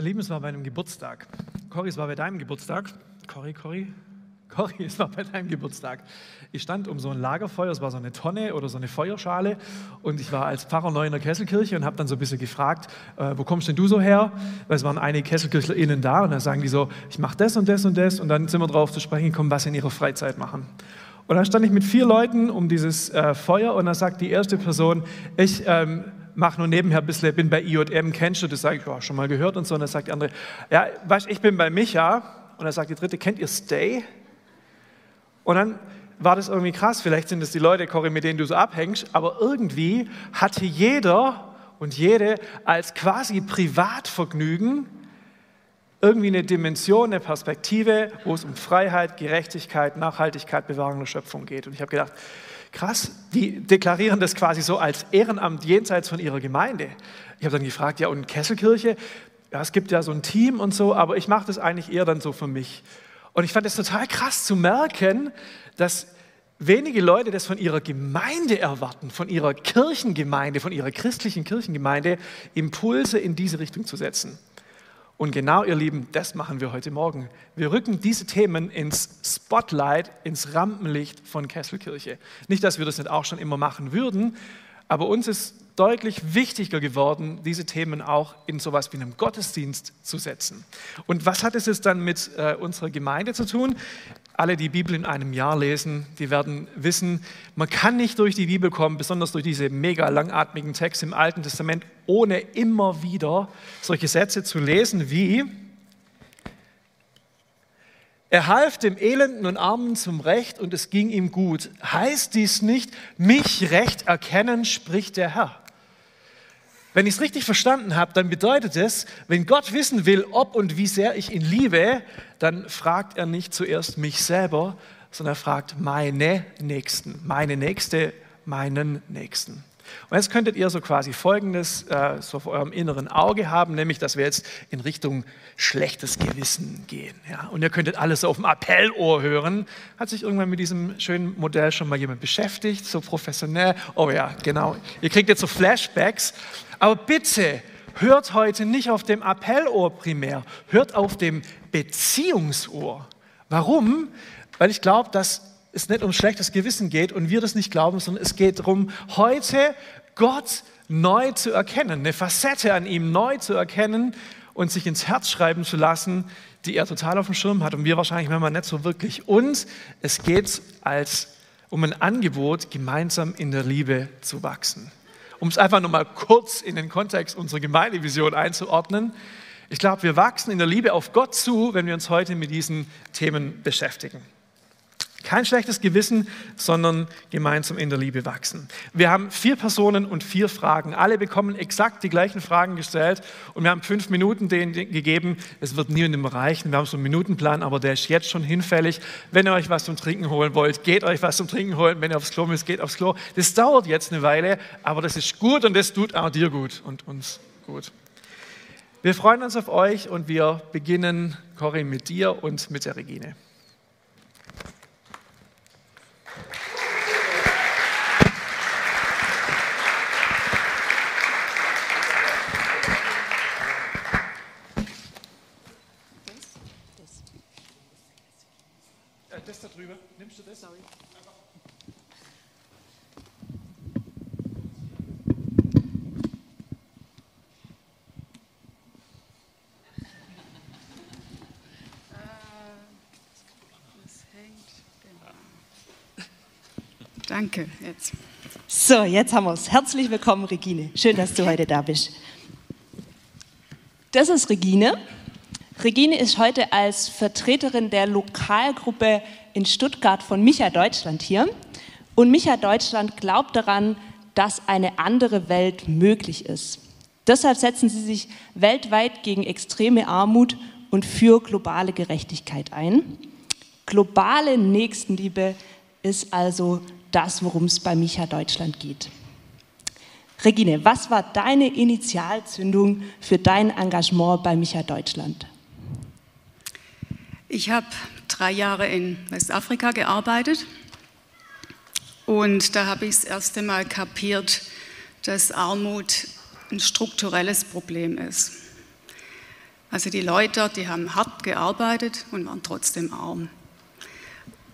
Lieben, es war bei einem Geburtstag. Cory, es war bei deinem Geburtstag. Cory, Cory, Cory, es war bei deinem Geburtstag. Ich stand um so ein Lagerfeuer, es war so eine Tonne oder so eine Feuerschale und ich war als Pfarrer neu in der Kesselkirche und habe dann so ein bisschen gefragt, äh, wo kommst denn du so her? Weil es waren einige Kesselkirchler innen da und dann sagen die so, ich mache das und das und das und dann sind wir drauf zu sprechen gekommen, was sie in ihrer Freizeit machen. Und dann stand ich mit vier Leuten um dieses äh, Feuer und dann sagt die erste Person, ich ähm, mache nur nebenher ein bisschen, bin bei IJM, kennst du das? Sage ich, ja, schon mal gehört und so. Und dann sagt die andere, ja, weißt ich bin bei Micha. Und dann sagt die dritte, kennt ihr Stay? Und dann war das irgendwie krass. Vielleicht sind es die Leute, Cory, mit denen du so abhängst, aber irgendwie hatte jeder und jede als quasi Privatvergnügen irgendwie eine Dimension, eine Perspektive, wo es um Freiheit, Gerechtigkeit, Nachhaltigkeit, Bewahrung der Schöpfung geht. Und ich habe gedacht, krass, die deklarieren das quasi so als Ehrenamt jenseits von ihrer Gemeinde. Ich habe dann gefragt, ja, und Kesselkirche? Ja, es gibt ja so ein Team und so, aber ich mache das eigentlich eher dann so für mich. Und ich fand es total krass zu merken, dass wenige Leute das von ihrer Gemeinde erwarten, von ihrer Kirchengemeinde, von ihrer christlichen Kirchengemeinde, Impulse in diese Richtung zu setzen. Und genau, ihr Lieben, das machen wir heute Morgen. Wir rücken diese Themen ins Spotlight, ins Rampenlicht von Kesselkirche. Nicht, dass wir das nicht auch schon immer machen würden, aber uns ist deutlich wichtiger geworden, diese Themen auch in sowas wie einem Gottesdienst zu setzen. Und was hat es jetzt dann mit äh, unserer Gemeinde zu tun? Alle, die Bibel in einem Jahr lesen, die werden wissen, man kann nicht durch die Bibel kommen, besonders durch diese mega langatmigen Texte im Alten Testament, ohne immer wieder solche Sätze zu lesen wie, er half dem Elenden und Armen zum Recht und es ging ihm gut. Heißt dies nicht, mich recht erkennen, spricht der Herr? Wenn ich es richtig verstanden habe, dann bedeutet es, wenn Gott wissen will, ob und wie sehr ich ihn liebe, dann fragt er nicht zuerst mich selber, sondern er fragt meine Nächsten, meine Nächste, meinen Nächsten. Und jetzt könntet ihr so quasi Folgendes äh, so vor eurem inneren Auge haben, nämlich, dass wir jetzt in Richtung schlechtes Gewissen gehen. Ja? Und ihr könntet alles so auf dem Appellohr hören. Hat sich irgendwann mit diesem schönen Modell schon mal jemand beschäftigt, so professionell? Oh ja, genau. Ihr kriegt jetzt so Flashbacks. Aber bitte, hört heute nicht auf dem Appellohr primär, hört auf dem Beziehungsohr. Warum? Weil ich glaube, dass es nicht um schlechtes Gewissen geht und wir das nicht glauben, sondern es geht darum, heute Gott neu zu erkennen, eine Facette an ihm neu zu erkennen und sich ins Herz schreiben zu lassen, die er total auf dem Schirm hat und wir wahrscheinlich manchmal nicht so wirklich. Und es geht als um ein Angebot, gemeinsam in der Liebe zu wachsen. Um es einfach nochmal kurz in den Kontext unserer Gemeindevision einzuordnen. Ich glaube, wir wachsen in der Liebe auf Gott zu, wenn wir uns heute mit diesen Themen beschäftigen. Kein schlechtes Gewissen, sondern gemeinsam in der Liebe wachsen. Wir haben vier Personen und vier Fragen. Alle bekommen exakt die gleichen Fragen gestellt und wir haben fünf Minuten denen gegeben. Es wird niemandem reichen. Wir haben so einen Minutenplan, aber der ist jetzt schon hinfällig. Wenn ihr euch was zum Trinken holen wollt, geht euch was zum Trinken holen. Wenn ihr aufs Klo müsst, geht aufs Klo. Das dauert jetzt eine Weile, aber das ist gut und das tut auch dir gut und uns gut. Wir freuen uns auf euch und wir beginnen, Corinne, mit dir und mit der Regine. Danke. Jetzt. So, jetzt haben wir es. Herzlich willkommen, Regine. Schön, dass du heute da bist. Das ist Regine. Regine ist heute als Vertreterin der Lokalgruppe in Stuttgart von Micha Deutschland hier. Und Micha Deutschland glaubt daran, dass eine andere Welt möglich ist. Deshalb setzen sie sich weltweit gegen extreme Armut und für globale Gerechtigkeit ein. Globale Nächstenliebe ist also das, worum es bei Micha Deutschland geht. Regine, was war deine Initialzündung für dein Engagement bei Micha Deutschland? Ich habe drei Jahre in Westafrika gearbeitet und da habe ich das erste Mal kapiert, dass Armut ein strukturelles Problem ist. Also die Leute, die haben hart gearbeitet und waren trotzdem arm.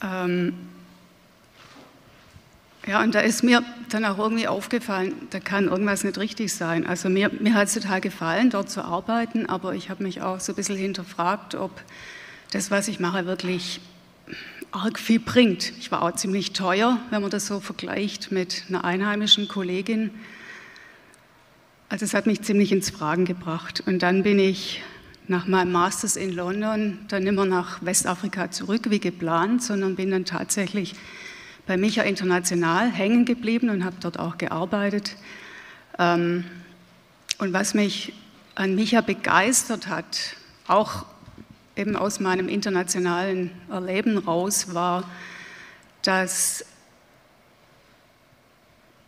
Ähm, ja, und da ist mir dann auch irgendwie aufgefallen, da kann irgendwas nicht richtig sein. Also mir, mir hat es total gefallen, dort zu arbeiten, aber ich habe mich auch so ein bisschen hinterfragt, ob das, was ich mache, wirklich arg viel bringt. Ich war auch ziemlich teuer, wenn man das so vergleicht mit einer einheimischen Kollegin. Also es hat mich ziemlich ins Fragen gebracht. Und dann bin ich nach meinem Masters in London dann mehr nach Westafrika zurück wie geplant, sondern bin dann tatsächlich bei Micha International hängen geblieben und habe dort auch gearbeitet. Ähm, und was mich an Micha begeistert hat, auch eben aus meinem internationalen Erleben raus, war, dass,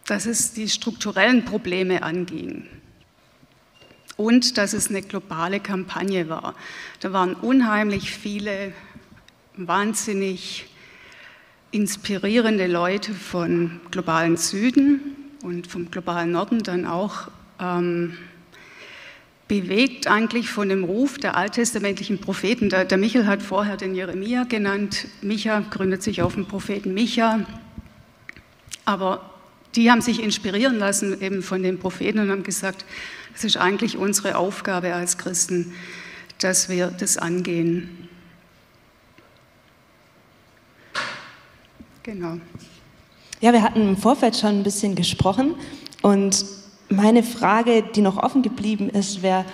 dass es die strukturellen Probleme anging und dass es eine globale Kampagne war. Da waren unheimlich viele wahnsinnig inspirierende Leute vom globalen Süden und vom globalen Norden dann auch ähm, bewegt eigentlich von dem Ruf der alttestamentlichen Propheten. Der, der Michel hat vorher den Jeremia genannt. Micha gründet sich auf den Propheten Micha. Aber die haben sich inspirieren lassen eben von den Propheten und haben gesagt, es ist eigentlich unsere Aufgabe als Christen, dass wir das angehen. Genau. Ja, wir hatten im Vorfeld schon ein bisschen gesprochen und meine Frage, die noch offen geblieben ist, wäre,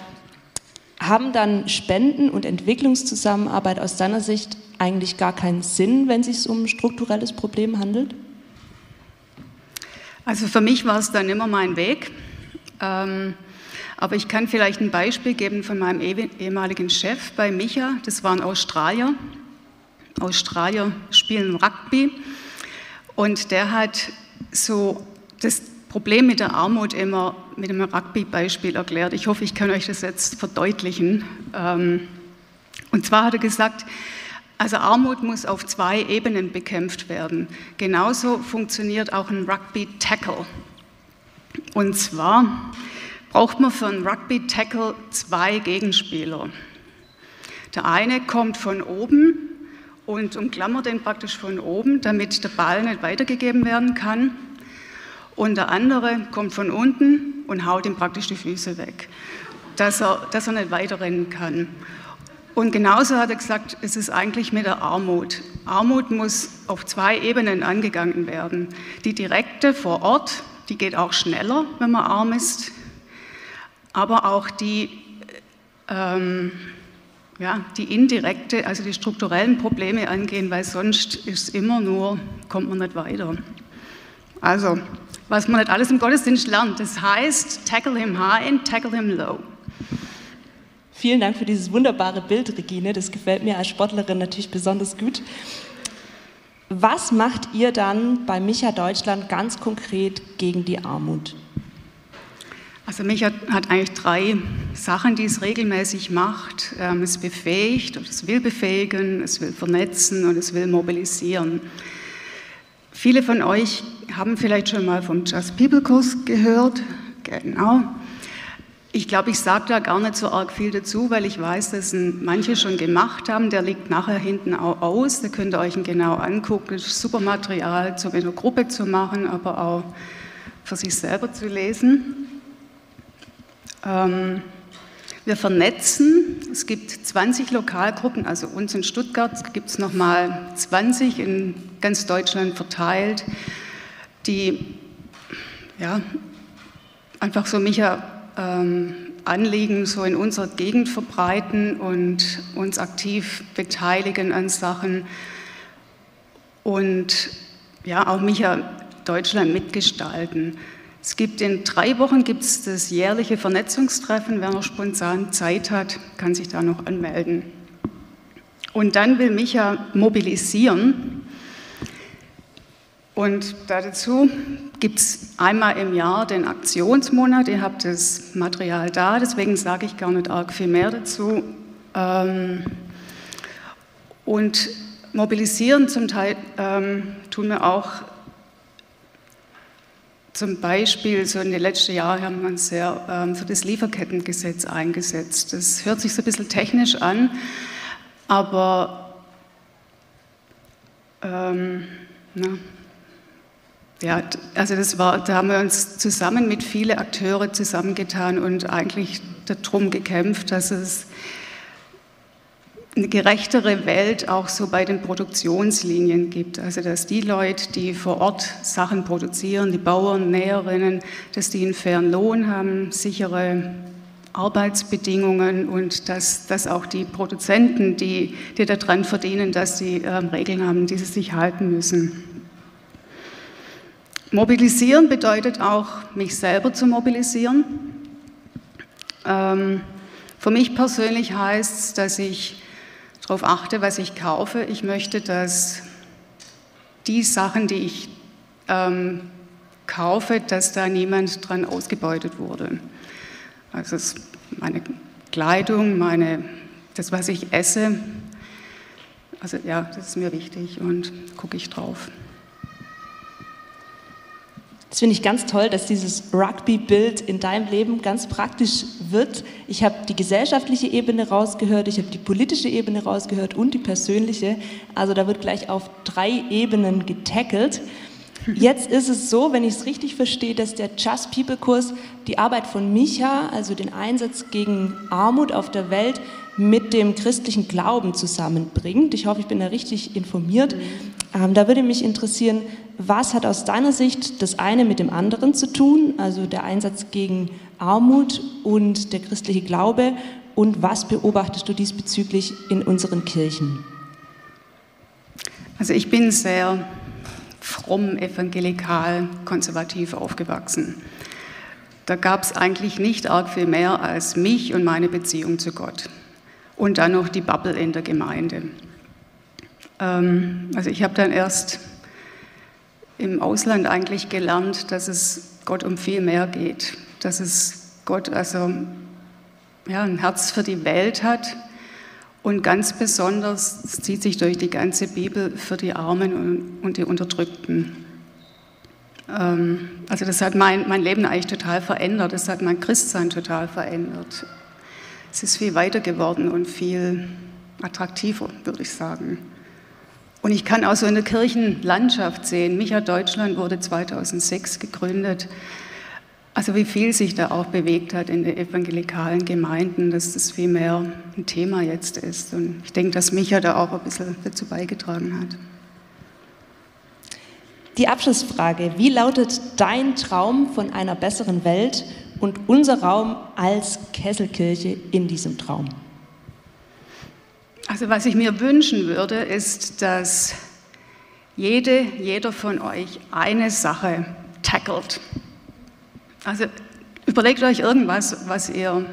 haben dann Spenden und Entwicklungszusammenarbeit aus deiner Sicht eigentlich gar keinen Sinn, wenn es sich um ein strukturelles Problem handelt? Also für mich war es dann immer mein Weg. Ähm, aber ich kann vielleicht ein Beispiel geben von meinem ehemaligen Chef bei Micha. Das waren Australier. Australier spielen Rugby. Und der hat so das Problem mit der Armut immer mit einem Rugby-Beispiel erklärt. Ich hoffe, ich kann euch das jetzt verdeutlichen. Ähm, und zwar hat er gesagt, also Armut muss auf zwei Ebenen bekämpft werden. Genauso funktioniert auch ein Rugby-Tackle. Und zwar braucht man für einen Rugby-Tackle zwei Gegenspieler. Der eine kommt von oben und umklammert den praktisch von oben, damit der Ball nicht weitergegeben werden kann und der andere kommt von unten und haut ihm praktisch die Füße weg, dass er, dass er nicht weiterrennen kann. Und genauso hat er gesagt, es ist eigentlich mit der Armut. Armut muss auf zwei Ebenen angegangen werden. Die direkte vor Ort, die geht auch schneller, wenn man arm ist, aber auch die, ähm, ja, die indirekte, also die strukturellen Probleme angehen, weil sonst ist immer nur, kommt man nicht weiter. Also was man nicht alles im Gottesdienst lernt. Das heißt, tackle him high and tackle him low. Vielen Dank für dieses wunderbare Bild, Regine. Das gefällt mir als Sportlerin natürlich besonders gut. Was macht ihr dann bei Micha Deutschland ganz konkret gegen die Armut? Also Micha hat eigentlich drei Sachen, die es regelmäßig macht. Ähm, es befähigt, es will befähigen, es will vernetzen und es will mobilisieren. Viele von euch haben vielleicht schon mal vom Just People Kurs gehört. Genau. Ich glaube, ich sage da gar nicht so arg viel dazu, weil ich weiß, dass manche schon gemacht haben. Der liegt nachher hinten auch aus. Da könnt ihr euch ihn genau angucken. Das ist super Material, um in einer Gruppe zu machen, aber auch für sich selber zu lesen. Ähm, wir vernetzen. Es gibt 20 Lokalgruppen, also uns in Stuttgart gibt es nochmal 20 in ganz Deutschland verteilt, die ja, einfach so Micha ähm, Anliegen so in unserer Gegend verbreiten und uns aktiv beteiligen an Sachen und ja auch Micha Deutschland mitgestalten. Es gibt in drei Wochen gibt's das jährliche Vernetzungstreffen. Wer noch spontan Zeit hat, kann sich da noch anmelden. Und dann will Micha mobilisieren. Und dazu gibt es einmal im Jahr den Aktionsmonat. Ihr habt das Material da, deswegen sage ich gar nicht arg viel mehr dazu. Ähm, und mobilisieren zum Teil ähm, tun wir auch zum Beispiel, so in den letzten Jahren haben wir uns sehr ähm, für das Lieferkettengesetz eingesetzt. Das hört sich so ein bisschen technisch an, aber ähm, na, ja, also das war, da haben wir uns zusammen mit vielen Akteure zusammengetan und eigentlich darum gekämpft, dass es eine gerechtere Welt auch so bei den Produktionslinien gibt. Also dass die Leute, die vor Ort Sachen produzieren, die Bauern, Näherinnen, dass die einen fairen Lohn haben, sichere Arbeitsbedingungen und dass, dass auch die Produzenten, die, die daran verdienen, dass sie äh, Regeln haben, die sie sich halten müssen. Mobilisieren bedeutet auch, mich selber zu mobilisieren. Ähm, für mich persönlich heißt es, dass ich darauf achte, was ich kaufe. Ich möchte, dass die Sachen, die ich ähm, kaufe, dass da niemand dran ausgebeutet wurde. Also meine Kleidung, meine, das, was ich esse, also ja, das ist mir wichtig und gucke ich drauf. Das finde ich ganz toll, dass dieses Rugby-Bild in deinem Leben ganz praktisch wird. Ich habe die gesellschaftliche Ebene rausgehört, ich habe die politische Ebene rausgehört und die persönliche. Also da wird gleich auf drei Ebenen getackelt. Jetzt ist es so, wenn ich es richtig verstehe, dass der Just People Kurs die Arbeit von Micha, also den Einsatz gegen Armut auf der Welt, mit dem christlichen Glauben zusammenbringt. Ich hoffe, ich bin da richtig informiert. Ähm, da würde mich interessieren, was hat aus deiner Sicht das eine mit dem anderen zu tun, also der Einsatz gegen Armut und der christliche Glaube, und was beobachtest du diesbezüglich in unseren Kirchen? Also ich bin sehr fromm evangelikal konservativ aufgewachsen. Da gab es eigentlich nicht arg viel mehr als mich und meine Beziehung zu Gott. Und dann noch die Bubble in der Gemeinde. Ähm, also ich habe dann erst im Ausland eigentlich gelernt, dass es Gott um viel mehr geht, dass es Gott also ja, ein Herz für die Welt hat und ganz besonders, es zieht sich durch die ganze Bibel, für die Armen und die Unterdrückten. Ähm, also das hat mein, mein Leben eigentlich total verändert, das hat mein Christsein total verändert. Es ist viel weiter geworden und viel attraktiver, würde ich sagen. Und ich kann auch so in der Kirchenlandschaft sehen, Micha Deutschland wurde 2006 gegründet. Also wie viel sich da auch bewegt hat in den evangelikalen Gemeinden, dass das viel mehr ein Thema jetzt ist. Und ich denke, dass Micha da auch ein bisschen dazu beigetragen hat. Die Abschlussfrage, wie lautet dein Traum von einer besseren Welt und unser Raum als Kesselkirche in diesem Traum? Also was ich mir wünschen würde, ist, dass jede, jeder von euch eine Sache tackelt. Also überlegt euch irgendwas, was ihr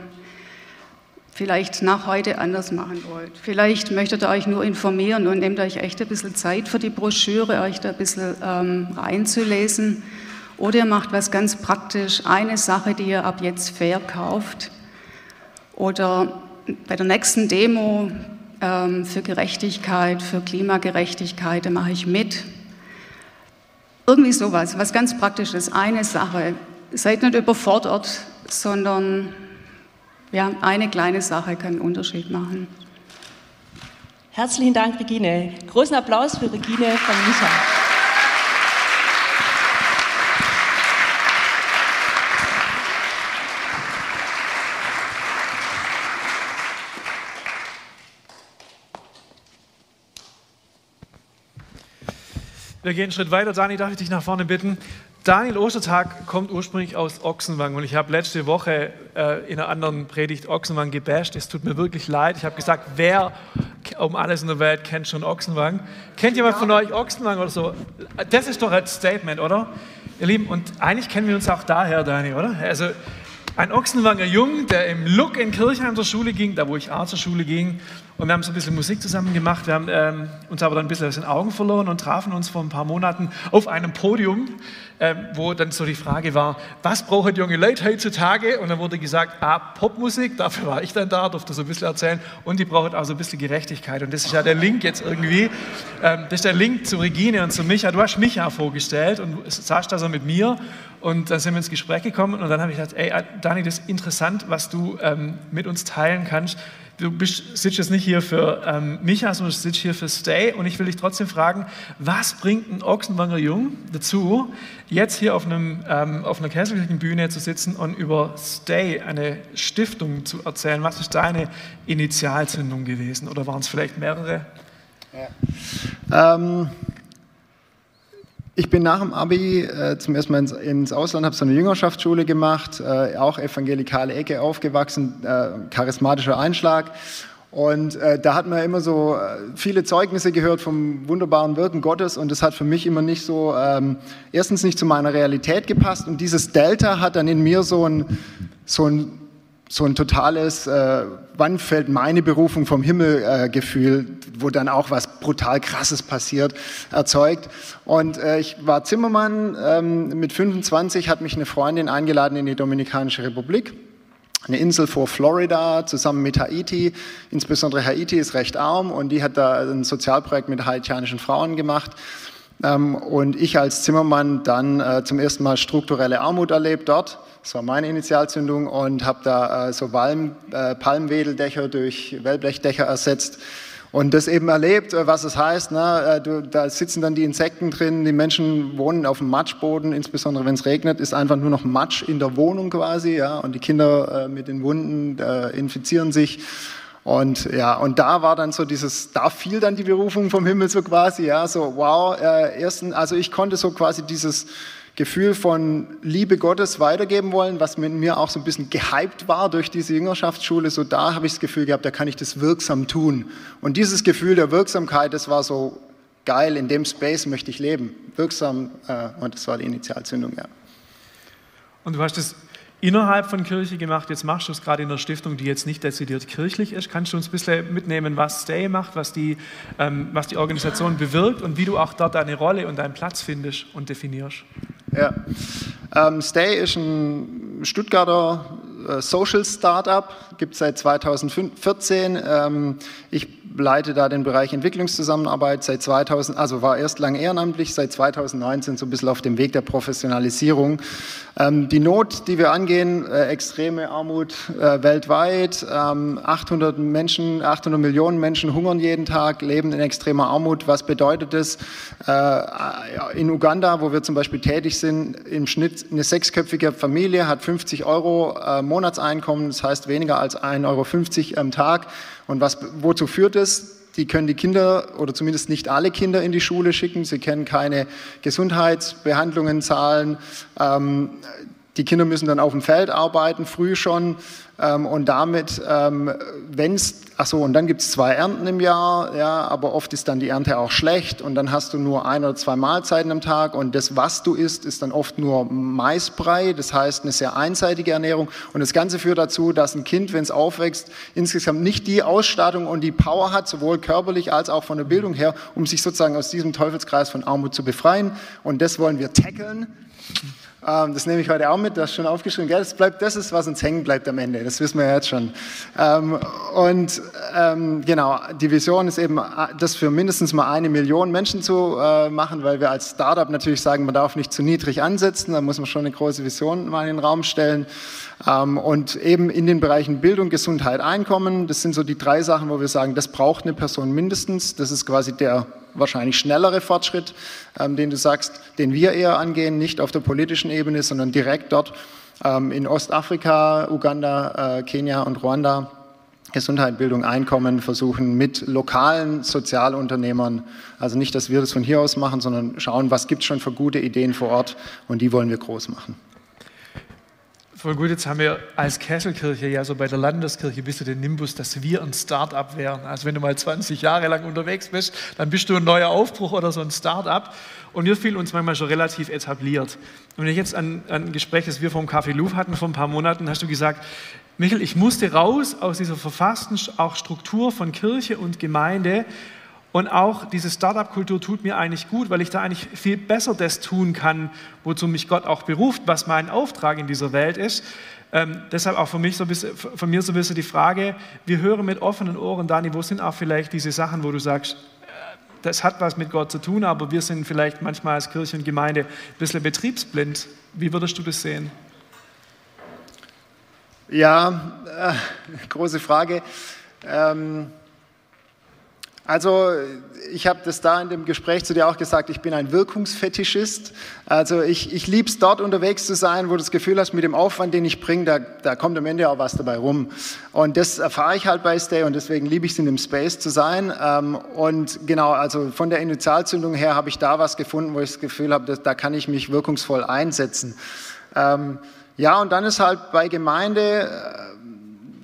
vielleicht nach heute anders machen wollt. Vielleicht möchtet ihr euch nur informieren und nehmt euch echt ein bisschen Zeit für die Broschüre, euch da ein bisschen ähm, reinzulesen. Oder ihr macht was ganz praktisch, eine Sache, die ihr ab jetzt verkauft. Oder bei der nächsten Demo für Gerechtigkeit, für Klimagerechtigkeit, da mache ich mit. Irgendwie sowas, was ganz Praktisches, eine Sache. Seid nicht überfordert, sondern ja, eine kleine Sache kann einen Unterschied machen. Herzlichen Dank, Regine. Großen Applaus für Regine von Micha. Wir gehen einen Schritt weiter. Dani, darf ich dich nach vorne bitten? Daniel Ostertag kommt ursprünglich aus Ochsenwang und ich habe letzte Woche äh, in einer anderen Predigt Ochsenwang gebasht. Es tut mir wirklich leid. Ich habe gesagt, wer um alles in der Welt kennt schon Ochsenwang? Kennt jemand von euch Ochsenwang oder so? Das ist doch ein Statement, oder? Ihr Lieben, und eigentlich kennen wir uns auch daher, Dani, oder? Also ein Ochsenwanger Jung, der im Look in Kirchheim zur Schule ging, da wo ich auch zur Schule ging. Und wir haben so ein bisschen Musik zusammen gemacht. Wir haben ähm, uns aber dann ein bisschen aus den Augen verloren und trafen uns vor ein paar Monaten auf einem Podium ähm, wo dann so die Frage war, was brauchen junge Leute heutzutage? Und dann wurde gesagt, ah, Popmusik, dafür war ich dann da, durfte so ein bisschen erzählen. Und die brauchen auch so ein bisschen Gerechtigkeit. Und das ist ja der Link jetzt irgendwie. Ähm, das ist der Link zu Regine und zu Micha. Du hast Micha vorgestellt und saßt da so mit mir. Und dann sind wir ins Gespräch gekommen und dann habe ich gedacht, ey, Dani, das ist interessant, was du ähm, mit uns teilen kannst du bist, sitzt jetzt nicht hier für ähm, Micha, sondern du sitzt hier für Stay. Und ich will dich trotzdem fragen, was bringt ein Ochsenwanger Jung dazu, jetzt hier auf, einem, ähm, auf einer Kesselkirchenbühne zu sitzen und über Stay, eine Stiftung zu erzählen? Was ist deine Initialzündung gewesen? Oder waren es vielleicht mehrere? Ja. Ähm, ich bin nach dem Abi äh, zum ersten Mal ins, ins Ausland, habe so eine Jüngerschaftsschule gemacht, äh, auch evangelikale Ecke aufgewachsen, äh, charismatischer Einschlag. Und äh, da hat man immer so äh, viele Zeugnisse gehört vom wunderbaren Wirken Gottes und das hat für mich immer nicht so, ähm, erstens nicht zu meiner Realität gepasst und dieses Delta hat dann in mir so ein, so ein so ein totales, äh, wann fällt meine Berufung vom Himmel äh, Gefühl, wo dann auch was brutal krasses passiert, erzeugt. Und äh, ich war Zimmermann, ähm, mit 25 hat mich eine Freundin eingeladen in die Dominikanische Republik. Eine Insel vor Florida zusammen mit Haiti. Insbesondere Haiti ist recht arm und die hat da ein Sozialprojekt mit haitianischen Frauen gemacht. Ähm, und ich als Zimmermann dann äh, zum ersten Mal strukturelle Armut erlebt dort das war meine Initialzündung und habe da äh, so Palm, äh, Palmwedeldächer durch Wellblechdächer ersetzt und das eben erlebt, was es heißt. Ne? Du, da sitzen dann die Insekten drin, die Menschen wohnen auf dem Matschboden, insbesondere wenn es regnet, ist einfach nur noch Matsch in der Wohnung quasi, ja, und die Kinder äh, mit den Wunden äh, infizieren sich. Und ja, und da war dann so dieses, da fiel dann die Berufung vom Himmel so quasi, ja, so wow, äh, ersten, also ich konnte so quasi dieses Gefühl von Liebe Gottes weitergeben wollen, was mit mir auch so ein bisschen gehypt war durch diese Jüngerschaftsschule. So da habe ich das Gefühl gehabt, da kann ich das wirksam tun. Und dieses Gefühl der Wirksamkeit, das war so geil, in dem Space möchte ich leben. Wirksam, äh, und das war die Initialzündung, ja. Und du hast es innerhalb von Kirche gemacht. Jetzt machst du es gerade in einer Stiftung, die jetzt nicht dezidiert kirchlich ist. Kannst du uns ein bisschen mitnehmen, was Stay macht, was die, ähm, was die Organisation bewirkt und wie du auch dort deine Rolle und deinen Platz findest und definierst? Ja. Ähm, Stay ist ein Stuttgarter Social Startup, gibt es seit 2014. Ähm, ich leite da den Bereich Entwicklungszusammenarbeit seit 2000, also war erst lang ehrenamtlich, seit 2019 so ein bisschen auf dem Weg der Professionalisierung. Ähm, die Not, die wir angehen, äh, extreme Armut äh, weltweit, ähm, 800 Menschen, 800 Millionen Menschen hungern jeden Tag, leben in extremer Armut. Was bedeutet das? Äh, in Uganda, wo wir zum Beispiel tätig sind, im Schnitt eine sechsköpfige Familie hat 50 Euro äh, Monatseinkommen, das heißt weniger als 1,50 Euro am Tag. Und was, wozu führt es? Die können die Kinder oder zumindest nicht alle Kinder in die Schule schicken. Sie können keine Gesundheitsbehandlungen zahlen. Ähm, die Kinder müssen dann auf dem Feld arbeiten, früh schon. Ähm, und damit, ähm, wenn es, achso, und dann gibt es zwei Ernten im Jahr, ja, aber oft ist dann die Ernte auch schlecht und dann hast du nur ein oder zwei Mahlzeiten am Tag und das, was du isst, ist dann oft nur Maisbrei, das heißt eine sehr einseitige Ernährung und das Ganze führt dazu, dass ein Kind, wenn es aufwächst, insgesamt nicht die Ausstattung und die Power hat, sowohl körperlich als auch von der Bildung her, um sich sozusagen aus diesem Teufelskreis von Armut zu befreien und das wollen wir tackeln. Ähm, das nehme ich heute auch mit, das ist schon aufgeschrieben. Gell? Das, bleibt, das ist, was uns hängen bleibt am Ende, das wissen wir ja jetzt schon. Ähm, und ähm, genau, die Vision ist eben, das für mindestens mal eine Million Menschen zu äh, machen, weil wir als Startup natürlich sagen, man darf nicht zu niedrig ansetzen, da muss man schon eine große Vision mal in den Raum stellen. Und eben in den Bereichen Bildung, Gesundheit, Einkommen, das sind so die drei Sachen, wo wir sagen, das braucht eine Person mindestens. Das ist quasi der wahrscheinlich schnellere Fortschritt, ähm, den du sagst, den wir eher angehen, nicht auf der politischen Ebene, sondern direkt dort ähm, in Ostafrika, Uganda, äh, Kenia und Ruanda. Gesundheit, Bildung, Einkommen versuchen mit lokalen Sozialunternehmern, also nicht, dass wir das von hier aus machen, sondern schauen, was gibt es schon für gute Ideen vor Ort und die wollen wir groß machen. Voll gut, jetzt haben wir als Kesselkirche ja so bei der Landeskirche ein bisschen den Nimbus, dass wir ein Start-up wären. Also wenn du mal 20 Jahre lang unterwegs bist, dann bist du ein neuer Aufbruch oder so ein Start-up. Und wir fühlen uns manchmal schon relativ etabliert. Und wenn ich jetzt an, an ein Gespräch, das wir vom Café Louvre hatten vor ein paar Monaten, hast du gesagt, Michael, ich musste raus aus dieser verfassten auch Struktur von Kirche und Gemeinde Und auch diese Startup-Kultur tut mir eigentlich gut, weil ich da eigentlich viel besser das tun kann, wozu mich Gott auch beruft, was mein Auftrag in dieser Welt ist. Ähm, deshalb auch für mich so ein bisschen, von mir so ein bisschen die Frage, wir hören mit offenen Ohren, Dani, wo sind auch vielleicht diese Sachen, wo du sagst, äh, das hat was mit Gott zu tun, aber wir sind vielleicht manchmal als Kirche und Gemeinde ein bisschen betriebsblind. Wie würdest du das sehen? Ja, äh, große Frage. Ähm, also ich habe das da in dem Gespräch zu dir auch gesagt, ich bin ein Wirkungsfetischist. Also ich, ich liebe es dort unterwegs zu sein, wo du das Gefühl hast, mit dem Aufwand, den ich bringe, da, da kommt am Ende auch was dabei rum. Und das erfahre ich halt bei Stay und deswegen liebe ich es in dem Space zu sein. Ähm, und genau, also von der Initialzündung her habe ich da was gefunden, wo ich das Gefühl habe, da kann ich mich wirkungsvoll einsetzen. Ähm, ja, und dann ist halt bei Gemeinde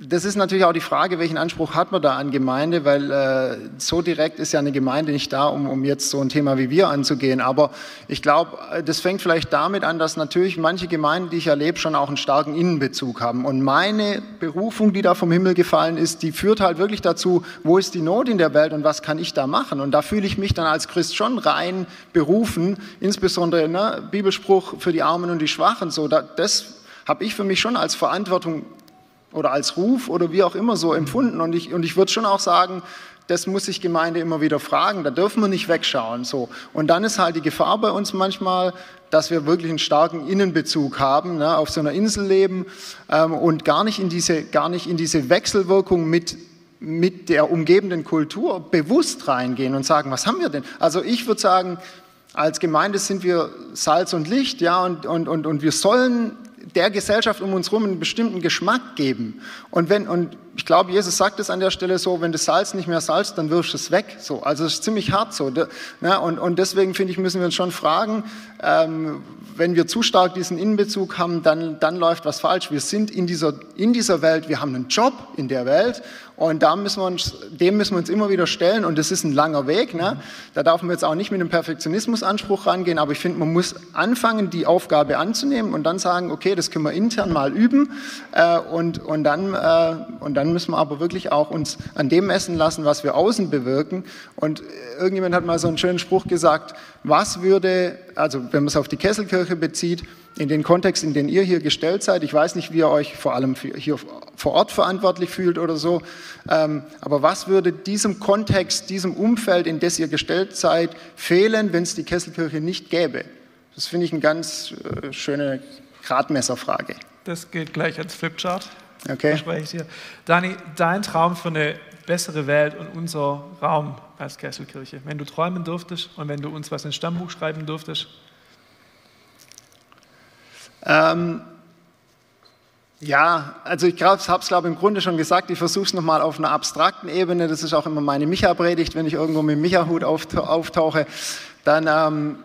das ist natürlich auch die Frage, welchen Anspruch hat man da an Gemeinde, weil äh, so direkt ist ja eine Gemeinde nicht da, um, um jetzt so ein Thema wie wir anzugehen. Aber ich glaube, äh, das fängt vielleicht damit an, dass natürlich manche Gemeinden, die ich erlebe, schon auch einen starken Innenbezug haben. Und meine Berufung, die da vom Himmel gefallen ist, die führt halt wirklich dazu, wo ist die Not in der Welt und was kann ich da machen? Und da fühle ich mich dann als Christ schon rein berufen, insbesondere ne, Bibelspruch für die Armen und die Schwachen. So, da, das habe ich für mich schon als Verantwortung oder als Ruf oder wie auch immer so empfunden. Und ich, und ich würde schon auch sagen, das muss sich Gemeinde immer wieder fragen, da dürfen wir nicht wegschauen. So. Und dann ist halt die Gefahr bei uns manchmal, dass wir wirklich einen starken Innenbezug haben, ne, auf so einer Insel leben ähm, und gar nicht, in diese, gar nicht in diese Wechselwirkung mit, mit der umgebenden Kultur bewusst reingehen und sagen, was haben wir denn? Also ich würde sagen, als Gemeinde sind wir Salz und Licht, ja, und, und, und, und wir sollen der Gesellschaft um uns herum einen bestimmten Geschmack geben. Und wenn, und ich glaube, Jesus sagt es an der Stelle so, wenn das Salz nicht mehr salzt, dann wirfst du es weg. So, also es ist ziemlich hart so. Ne? Und, und deswegen finde ich, müssen wir uns schon fragen, ähm, wenn wir zu stark diesen Innenbezug haben, dann, dann läuft was falsch. Wir sind in dieser, in dieser Welt, wir haben einen Job in der Welt und da müssen wir uns, dem müssen wir uns immer wieder stellen und das ist ein langer Weg. Ne? Da darf man jetzt auch nicht mit einem Perfektionismusanspruch rangehen, aber ich finde, man muss anfangen, die Aufgabe anzunehmen und dann sagen, okay, das können wir intern mal üben äh, und, und, dann, äh, und dann müssen wir aber wirklich auch uns an dem messen lassen, was wir außen bewirken. Und irgendjemand hat mal so einen schönen Spruch gesagt, was würde, also wenn man es auf die Kesselkirche bezieht, in den Kontext, in den ihr hier gestellt seid. Ich weiß nicht, wie ihr euch vor allem hier vor Ort verantwortlich fühlt oder so. Ähm, aber was würde diesem Kontext, diesem Umfeld, in das ihr gestellt seid, fehlen, wenn es die Kesselkirche nicht gäbe? Das finde ich eine ganz äh, schöne Gradmesserfrage. Das geht gleich als Flipchart. Okay. Verspreche ich dir. Dani, dein Traum für eine bessere Welt und unser Raum als Kesselkirche. Wenn du träumen dürftest und wenn du uns was ins Stammbuch schreiben dürftest, ähm, ja, also ich habe es, glaube ich, im Grunde schon gesagt, ich versuche es nochmal auf einer abstrakten Ebene, das ist auch immer meine Micha-Predigt, wenn ich irgendwo mit dem Micha-Hut auftauche, dann ähm,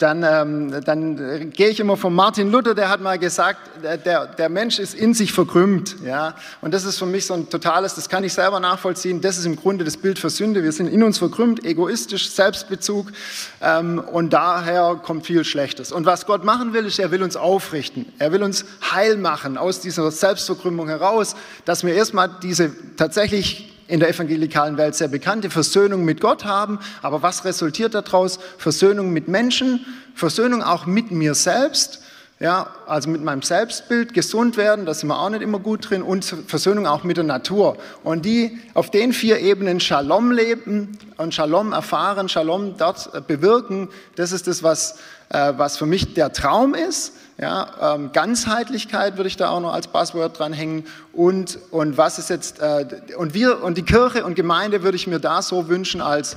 dann, ähm, dann gehe ich immer von Martin Luther, der hat mal gesagt, der, der Mensch ist in sich verkrümmt. Ja? Und das ist für mich so ein totales, das kann ich selber nachvollziehen, das ist im Grunde das Bild für Sünde. Wir sind in uns verkrümmt, egoistisch, Selbstbezug ähm, und daher kommt viel Schlechtes. Und was Gott machen will, ist, er will uns aufrichten. Er will uns heil machen aus dieser Selbstverkrümmung heraus, dass wir erstmal diese tatsächlich in der evangelikalen Welt sehr bekannte Versöhnung mit Gott haben. Aber was resultiert daraus? Versöhnung mit Menschen, Versöhnung auch mit mir selbst, ja, also mit meinem Selbstbild, gesund werden, da sind wir auch nicht immer gut drin, und Versöhnung auch mit der Natur. Und die auf den vier Ebenen Shalom leben und Shalom erfahren, Shalom dort bewirken, das ist das, was, äh, was für mich der Traum ist. Ja, ähm, Ganzheitlichkeit würde ich da auch noch als Buzzword dranhängen. Und, und was ist jetzt, äh, und wir und die Kirche und Gemeinde würde ich mir da so wünschen als,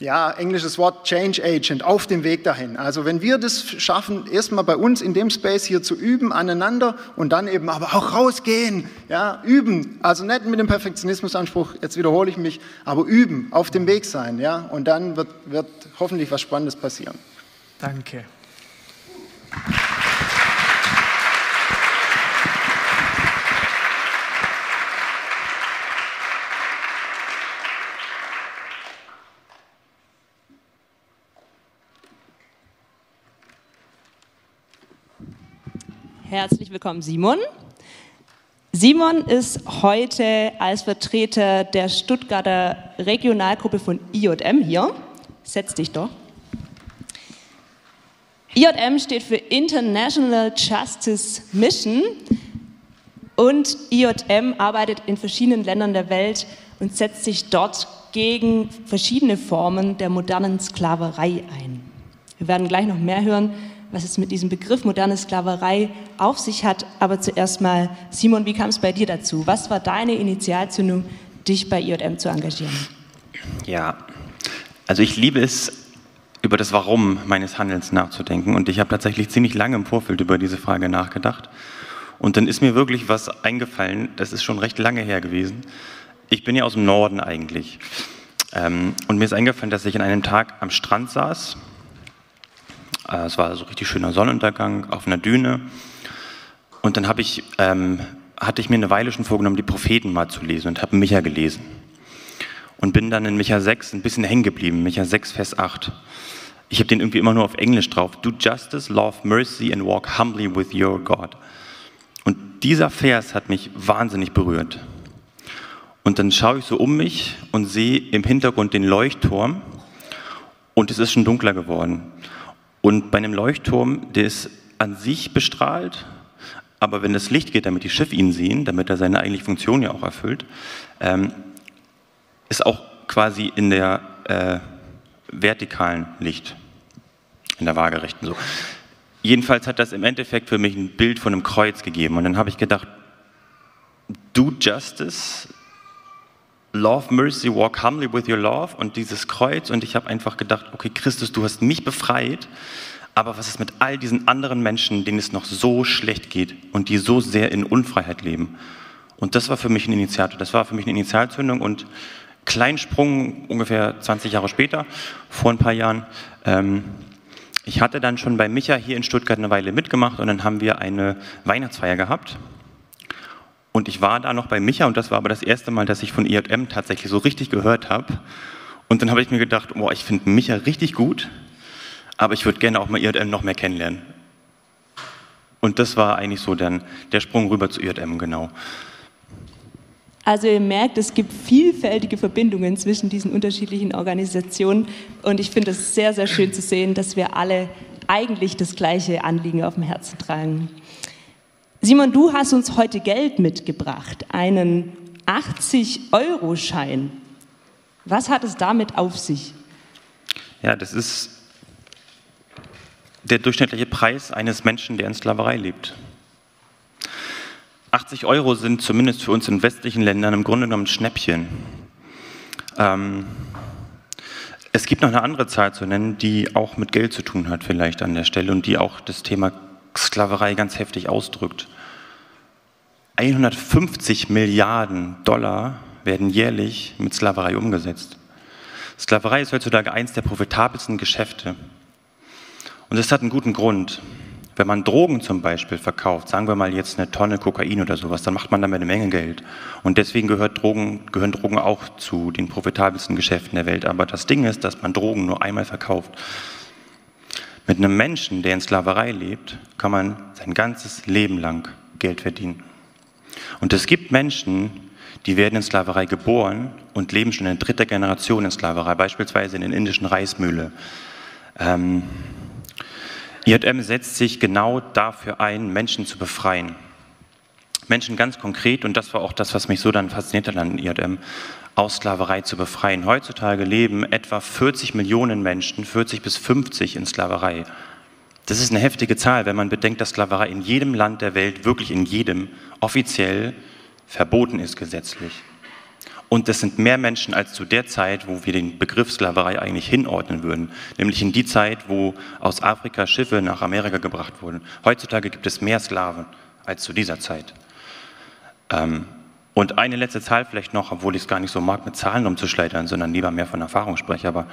ja, englisches Wort Change Agent, auf dem Weg dahin. Also wenn wir das schaffen, erstmal bei uns in dem Space hier zu üben, aneinander und dann eben aber auch rausgehen, ja, üben. Also nicht mit dem Perfektionismusanspruch, jetzt wiederhole ich mich, aber üben, auf dem Weg sein, ja. Und dann wird, wird hoffentlich was Spannendes passieren. Danke. Herzlich willkommen, Simon. Simon ist heute als Vertreter der Stuttgarter Regionalgruppe von IJM hier. Setz dich doch. IJM steht für International Justice Mission und IJM arbeitet in verschiedenen Ländern der Welt und setzt sich dort gegen verschiedene Formen der modernen Sklaverei ein. Wir werden gleich noch mehr hören, was es mit diesem Begriff moderne Sklaverei auf sich hat. Aber zuerst mal, Simon, wie kam es bei dir dazu? Was war deine Initialzündung, dich bei IJM zu engagieren? Ja, also ich liebe es, über das Warum meines Handelns nachzudenken. Und ich habe tatsächlich ziemlich lange im Vorfeld über diese Frage nachgedacht. Und dann ist mir wirklich was eingefallen, das ist schon recht lange her gewesen. Ich bin ja aus dem Norden eigentlich. Ähm, und mir ist eingefallen, dass ich an einem Tag am Strand saß es war so richtig schöner Sonnenuntergang auf einer Düne. Und dann ich, ähm, hatte ich mir eine Weile schon vorgenommen, die Propheten mal zu lesen und habe Micha gelesen. Und bin dann in Micha 6 ein bisschen hängen geblieben, Micha 6, Vers 8. Ich habe den irgendwie immer nur auf Englisch drauf. Do justice, love mercy and walk humbly with your God. Und dieser Vers hat mich wahnsinnig berührt. Und dann schaue ich so um mich und sehe im Hintergrund den Leuchtturm und es ist schon dunkler geworden. Und bei einem Leuchtturm, der ist an sich bestrahlt, aber wenn das Licht geht, damit die Schiffe ihn sehen, damit er seine eigentliche Funktion ja auch erfüllt, ähm, ist auch quasi in der äh, vertikalen Licht, in der waagerechten so. Jedenfalls hat das im Endeffekt für mich ein Bild von einem Kreuz gegeben. Und dann habe ich gedacht, do justice, Love Mercy, Walk Humbly with Your Love und dieses Kreuz und ich habe einfach gedacht, okay Christus, du hast mich befreit, aber was ist mit all diesen anderen Menschen, denen es noch so schlecht geht und die so sehr in Unfreiheit leben? Und das war für mich ein Initiator, das war für mich eine Initialzündung und Kleinsprung ungefähr 20 Jahre später, vor ein paar Jahren. Ähm, ich hatte dann schon bei Micha hier in Stuttgart eine Weile mitgemacht und dann haben wir eine Weihnachtsfeier gehabt und ich war da noch bei Micha und das war aber das erste Mal, dass ich von IJM tatsächlich so richtig gehört habe. Und dann habe ich mir gedacht, boah, ich finde Micha richtig gut, aber ich würde gerne auch mal IJM noch mehr kennenlernen. Und das war eigentlich so dann der Sprung rüber zu IJM, genau. Also ihr merkt, es gibt vielfältige Verbindungen zwischen diesen unterschiedlichen Organisationen und ich finde es sehr, sehr schön zu sehen, dass wir alle eigentlich das gleiche Anliegen auf dem Herzen tragen. Simon, du hast uns heute Geld mitgebracht, einen 80-Euro-Schein. Was hat es damit auf sich? Ja, das ist der durchschnittliche Preis eines Menschen, der in Sklaverei lebt. 80 Euro sind zumindest für uns in westlichen Ländern im Grunde genommen Schnäppchen. Ähm, es gibt noch eine andere Zahl zu nennen, die auch mit Geld zu tun hat, vielleicht an der Stelle, und die auch das Thema Sklaverei ganz heftig ausdrückt. 150 Milliarden Dollar werden jährlich mit Sklaverei umgesetzt. Sklaverei ist heutzutage eines der profitabelsten Geschäfte. Und das hat einen guten Grund. Wenn man Drogen zum Beispiel verkauft, sagen wir mal jetzt eine Tonne Kokain oder sowas, dann macht man damit eine Menge Geld. Und deswegen Drogen, gehören Drogen auch zu den profitabelsten Geschäften der Welt. Aber das Ding ist, dass man Drogen nur einmal verkauft. Mit einem Menschen, der in Sklaverei lebt, kann man sein ganzes Leben lang Geld verdienen. Und es gibt Menschen, die werden in Sklaverei geboren und leben schon in dritter Generation in Sklaverei, beispielsweise in den indischen Reismühle. Ähm, IJM setzt sich genau dafür ein, Menschen zu befreien. Menschen ganz konkret, und das war auch das, was mich so dann fasziniert hat an IJM, aus Sklaverei zu befreien. Heutzutage leben etwa 40 Millionen Menschen, 40 bis 50 in Sklaverei. Das ist eine heftige Zahl, wenn man bedenkt, dass Sklaverei in jedem Land der Welt, wirklich in jedem, offiziell verboten ist gesetzlich. Und das sind mehr Menschen als zu der Zeit, wo wir den Begriff Sklaverei eigentlich hinordnen würden, nämlich in die Zeit, wo aus Afrika Schiffe nach Amerika gebracht wurden. Heutzutage gibt es mehr Sklaven als zu dieser Zeit. Ähm, und eine letzte Zahl vielleicht noch, obwohl ich es gar nicht so mag, mit Zahlen umzuschleudern, sondern lieber mehr von Erfahrung spreche. Aber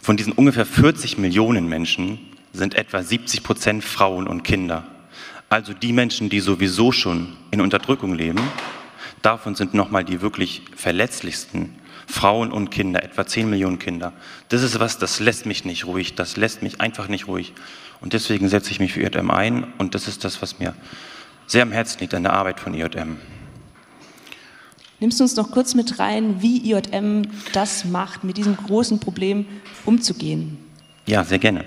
von diesen ungefähr 40 Millionen Menschen sind etwa 70 Prozent Frauen und Kinder. Also die Menschen, die sowieso schon in Unterdrückung leben, davon sind nochmal die wirklich verletzlichsten Frauen und Kinder, etwa 10 Millionen Kinder. Das ist was, das lässt mich nicht ruhig, das lässt mich einfach nicht ruhig. Und deswegen setze ich mich für IJM ein und das ist das, was mir sehr am Herzen liegt an der Arbeit von IJM. Nimmst du uns noch kurz mit rein, wie IJM das macht, mit diesem großen Problem umzugehen? Ja, sehr gerne.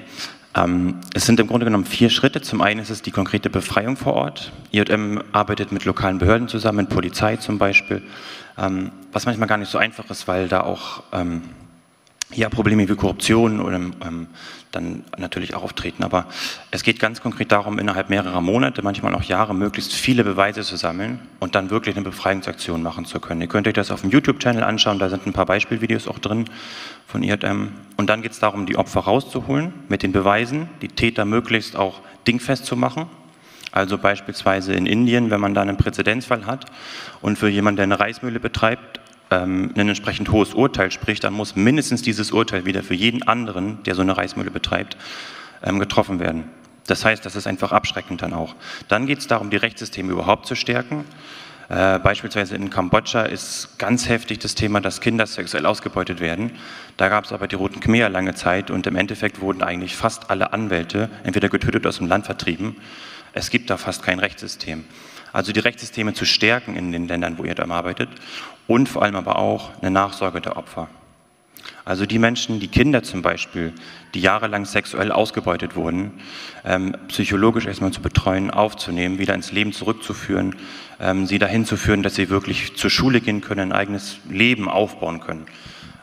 Ähm, es sind im Grunde genommen vier Schritte. Zum einen ist es die konkrete Befreiung vor Ort. IJM arbeitet mit lokalen Behörden zusammen, Polizei zum Beispiel, ähm, was manchmal gar nicht so einfach ist, weil da auch ähm, ja, Probleme wie Korruption oder ähm, dann natürlich auch auftreten. Aber es geht ganz konkret darum, innerhalb mehrerer Monate, manchmal auch Jahre, möglichst viele Beweise zu sammeln und dann wirklich eine Befreiungsaktion machen zu können. Ihr könnt euch das auf dem YouTube-Channel anschauen, da sind ein paar Beispielvideos auch drin von IRM. Und dann geht es darum, die Opfer rauszuholen mit den Beweisen, die Täter möglichst auch dingfest zu machen. Also beispielsweise in Indien, wenn man da einen Präzedenzfall hat und für jemanden, der eine Reismühle betreibt, ähm, ein entsprechend hohes Urteil spricht, dann muss mindestens dieses Urteil wieder für jeden anderen, der so eine Reismühle betreibt, ähm, getroffen werden. Das heißt, das ist einfach abschreckend dann auch. Dann geht es darum, die Rechtssysteme überhaupt zu stärken. Äh, beispielsweise in Kambodscha ist ganz heftig das Thema, dass Kinder sexuell ausgebeutet werden. Da gab es aber die Roten Khmer lange Zeit und im Endeffekt wurden eigentlich fast alle Anwälte entweder getötet oder aus dem Land vertrieben. Es gibt da fast kein Rechtssystem. Also die Rechtssysteme zu stärken in den Ländern, wo ihr da arbeitet und vor allem aber auch eine Nachsorge der Opfer. Also die Menschen, die Kinder zum Beispiel, die jahrelang sexuell ausgebeutet wurden, ähm, psychologisch erstmal zu betreuen, aufzunehmen, wieder ins Leben zurückzuführen, ähm, sie dahin zu führen, dass sie wirklich zur Schule gehen können, ein eigenes Leben aufbauen können.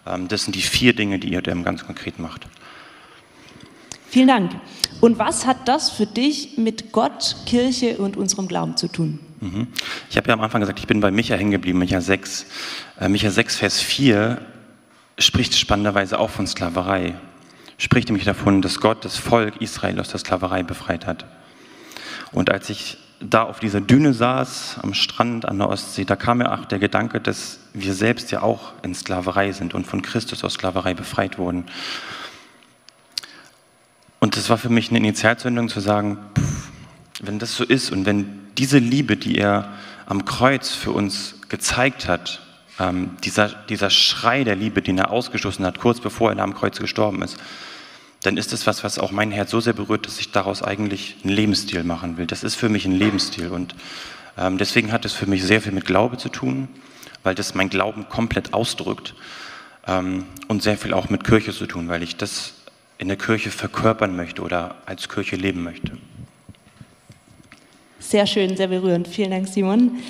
Ähm, das sind die vier Dinge, die ihr dem ganz konkret macht. Vielen Dank. Und was hat das für dich mit Gott, Kirche und unserem Glauben zu tun? Mhm. Ich habe ja am Anfang gesagt, ich bin bei Micha hängen geblieben, Micha 6. Äh, Micha 6, Vers 4 spricht spannenderweise auch von Sklaverei. Spricht nämlich davon, dass Gott das Volk Israel aus der Sklaverei befreit hat. Und als ich da auf dieser Düne saß, am Strand an der Ostsee, da kam mir auch der Gedanke, dass wir selbst ja auch in Sklaverei sind und von Christus aus Sklaverei befreit wurden. Und das war für mich eine Initialzündung zu sagen, pff, wenn das so ist und wenn diese Liebe, die er am Kreuz für uns gezeigt hat, ähm, dieser, dieser Schrei der Liebe, den er ausgestoßen hat, kurz bevor er am Kreuz gestorben ist, dann ist es was, was auch mein Herz so sehr berührt, dass ich daraus eigentlich einen Lebensstil machen will. Das ist für mich ein Lebensstil und ähm, deswegen hat es für mich sehr viel mit Glaube zu tun, weil das mein Glauben komplett ausdrückt ähm, und sehr viel auch mit Kirche zu tun, weil ich das in der Kirche verkörpern möchte oder als Kirche leben möchte. Sehr schön, sehr berührend. Vielen Dank, Simon.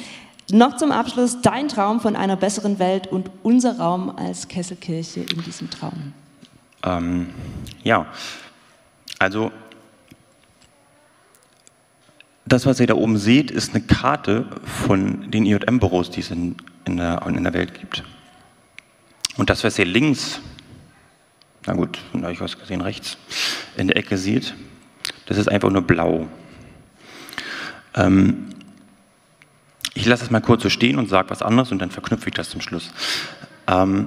Noch zum Abschluss dein Traum von einer besseren Welt und unser Raum als Kesselkirche in diesem Traum. Ähm, ja, also das, was ihr da oben seht, ist eine Karte von den IJM-Büros, die es in, in, der, in der Welt gibt. Und das, was ihr links na gut, von euch aus gesehen rechts, in der Ecke sieht, das ist einfach nur blau. Ähm, ich lasse es mal kurz so stehen und sage was anderes und dann verknüpfe ich das zum Schluss. Ähm,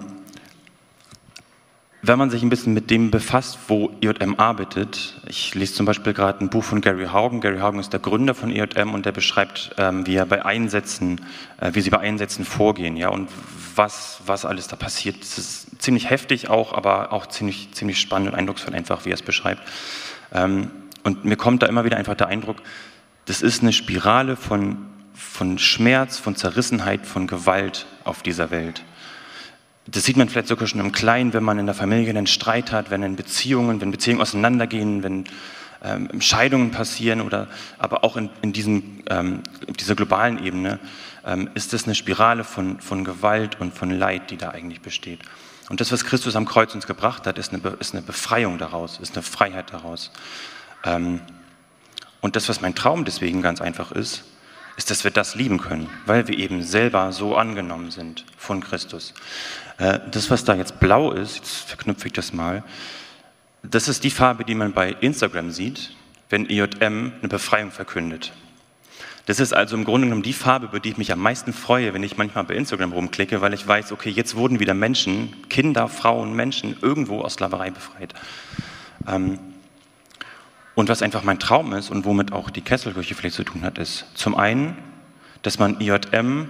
wenn man sich ein bisschen mit dem befasst, wo IJM arbeitet, ich lese zum Beispiel gerade ein Buch von Gary Haugen. Gary Haugen ist der Gründer von IJM und der beschreibt, ähm, wie er bei Einsätzen, äh, wie sie bei Einsätzen vorgehen, ja, und was, was alles da passiert. Das ist ziemlich heftig auch, aber auch ziemlich, ziemlich spannend und eindrucksvoll einfach, wie er es beschreibt. Ähm, und mir kommt da immer wieder einfach der Eindruck, das ist eine Spirale von, von Schmerz, von Zerrissenheit, von Gewalt auf dieser Welt. Das sieht man vielleicht sogar schon im Kleinen, wenn man in der Familie einen Streit hat, wenn in Beziehungen, wenn Beziehungen auseinandergehen, wenn ähm, Scheidungen passieren oder aber auch in, in diesem, ähm, dieser globalen Ebene ähm, ist das eine Spirale von, von Gewalt und von Leid, die da eigentlich besteht. Und das, was Christus am Kreuz uns gebracht hat, ist eine, ist eine Befreiung daraus, ist eine Freiheit daraus. Ähm, und das, was mein Traum deswegen ganz einfach ist, ist, dass wir das lieben können, weil wir eben selber so angenommen sind von Christus. Äh, das, was da jetzt blau ist, jetzt verknüpfe ich das mal, das ist die Farbe, die man bei Instagram sieht, wenn IJM eine Befreiung verkündet. Das ist also im Grunde genommen die Farbe, über die ich mich am meisten freue, wenn ich manchmal bei Instagram rumklicke, weil ich weiß, okay, jetzt wurden wieder Menschen, Kinder, Frauen, Menschen irgendwo aus Sklaverei befreit. Ähm, und was einfach mein Traum ist und womit auch die Kesselkirche vielleicht zu tun hat, ist zum einen, dass man IJM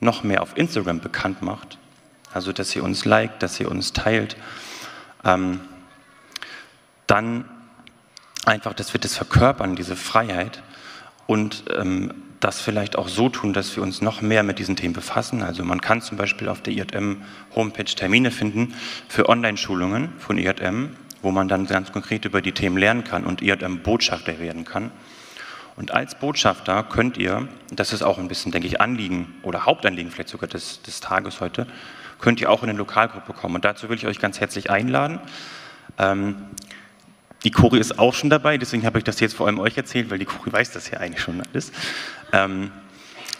noch mehr auf Instagram bekannt macht, also dass ihr uns liked, dass ihr uns teilt. Ähm, dann einfach, dass wir das verkörpern, diese Freiheit und ähm, das vielleicht auch so tun, dass wir uns noch mehr mit diesen Themen befassen. Also man kann zum Beispiel auf der IJM-Homepage Termine finden für Online-Schulungen von IJM, wo man dann ganz konkret über die Themen lernen kann und IJM-Botschafter werden kann. Und als Botschafter könnt ihr, das ist auch ein bisschen, denke ich, Anliegen oder Hauptanliegen vielleicht sogar des, des Tages heute, könnt ihr auch in eine Lokalgruppe kommen. Und dazu will ich euch ganz herzlich einladen. Ähm, die Cori ist auch schon dabei, deswegen habe ich das jetzt vor allem euch erzählt, weil die Cori weiß das ja eigentlich schon alles. Ähm,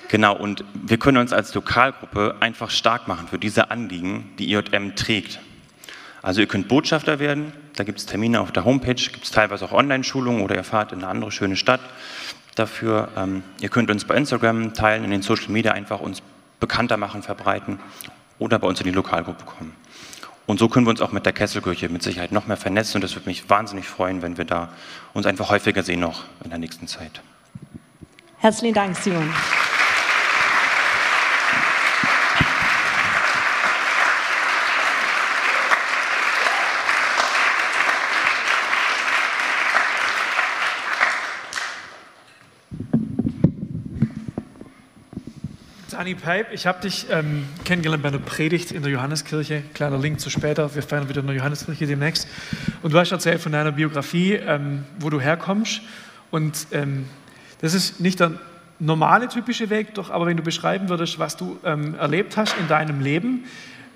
genau, und wir können uns als Lokalgruppe einfach stark machen für diese Anliegen, die IJM trägt. Also ihr könnt Botschafter werden, da gibt es Termine auf der Homepage, gibt es teilweise auch Online-Schulungen oder ihr fahrt in eine andere schöne Stadt dafür. Ähm, ihr könnt uns bei Instagram teilen, in den Social Media einfach uns bekannter machen, verbreiten oder bei uns in die Lokalgruppe kommen. Und so können wir uns auch mit der Kesselkirche mit Sicherheit noch mehr vernetzen und das würde mich wahnsinnig freuen, wenn wir da uns einfach häufiger sehen noch in der nächsten Zeit. Herzlichen Dank, Simon. Dani Peip, ich habe dich ähm, kennengelernt bei einer Predigt in der Johanneskirche. Kleiner Link zu später. Wir feiern wieder in der Johanneskirche demnächst. Und du hast erzählt von deiner Biografie, ähm, wo du herkommst. Und ähm, das ist nicht der normale typische Weg, doch aber wenn du beschreiben würdest, was du ähm, erlebt hast in deinem Leben,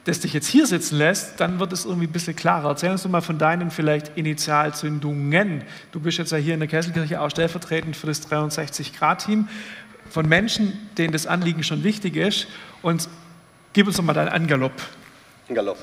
das dich jetzt hier sitzen lässt, dann wird es irgendwie ein bisschen klarer. Erzähl uns doch mal von deinen vielleicht Initialzündungen. Du bist jetzt ja hier in der Kesselkirche auch stellvertretend für das 63-Grad-Team von Menschen, denen das Anliegen schon wichtig ist. Und gib uns doch mal deinen Angalopp. Galopp.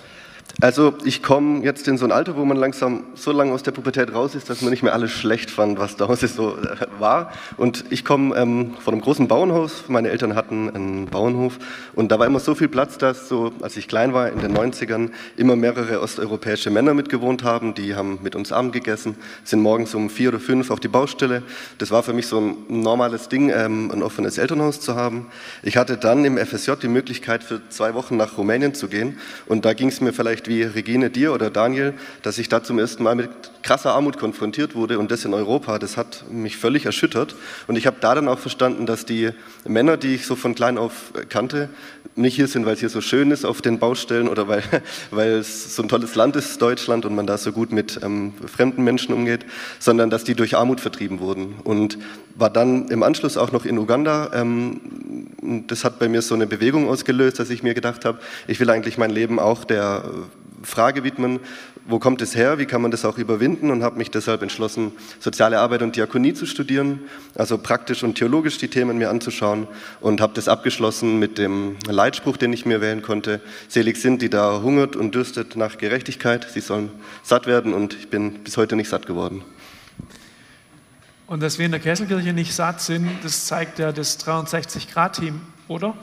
Also ich komme jetzt in so ein Alter, wo man langsam so lange aus der Pubertät raus ist, dass man nicht mehr alles schlecht fand, was da so äh, war. Und ich komme ähm, von einem großen Bauernhaus. Meine Eltern hatten einen Bauernhof und da war immer so viel Platz, dass so, als ich klein war in den 90ern, immer mehrere osteuropäische Männer mitgewohnt haben. Die haben mit uns Abend gegessen, sind morgens um vier oder fünf auf die Baustelle. Das war für mich so ein normales Ding, ähm, ein offenes Elternhaus zu haben. Ich hatte dann im FSJ die Möglichkeit, für zwei Wochen nach Rumänien zu gehen und da ging es mir vielleicht wie Regine dir oder Daniel, dass ich da zum ersten Mal mit krasser Armut konfrontiert wurde und das in Europa. Das hat mich völlig erschüttert. Und ich habe da dann auch verstanden, dass die Männer, die ich so von klein auf kannte, nicht hier sind, weil es hier so schön ist auf den Baustellen oder weil, weil es so ein tolles Land ist, Deutschland, und man da so gut mit ähm, fremden Menschen umgeht, sondern dass die durch Armut vertrieben wurden. Und war dann im Anschluss auch noch in Uganda. Ähm, das hat bei mir so eine Bewegung ausgelöst, dass ich mir gedacht habe, ich will eigentlich mein Leben auch der Frage widmen, wo kommt es her, wie kann man das auch überwinden? Und habe mich deshalb entschlossen, soziale Arbeit und Diakonie zu studieren, also praktisch und theologisch die Themen mir anzuschauen und habe das abgeschlossen mit dem Leitspruch, den ich mir wählen konnte, selig sind, die da hungert und dürstet nach Gerechtigkeit, sie sollen satt werden und ich bin bis heute nicht satt geworden. Und dass wir in der Kesselkirche nicht satt sind, das zeigt ja das 63-Grad-Team, oder?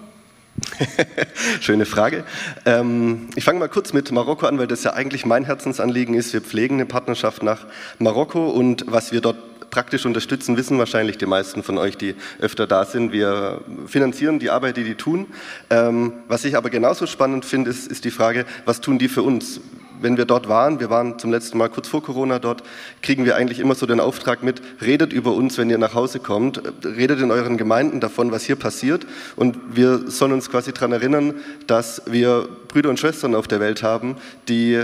Schöne Frage. Ähm, ich fange mal kurz mit Marokko an, weil das ja eigentlich mein Herzensanliegen ist. Wir pflegen eine Partnerschaft nach Marokko und was wir dort praktisch unterstützen, wissen wahrscheinlich die meisten von euch, die öfter da sind. Wir finanzieren die Arbeit, die die tun. Ähm, was ich aber genauso spannend finde, ist, ist die Frage, was tun die für uns? Wenn wir dort waren, wir waren zum letzten Mal kurz vor Corona dort, kriegen wir eigentlich immer so den Auftrag mit, redet über uns, wenn ihr nach Hause kommt, redet in euren Gemeinden davon, was hier passiert und wir sollen uns quasi daran erinnern, dass wir Brüder und Schwestern auf der Welt haben, die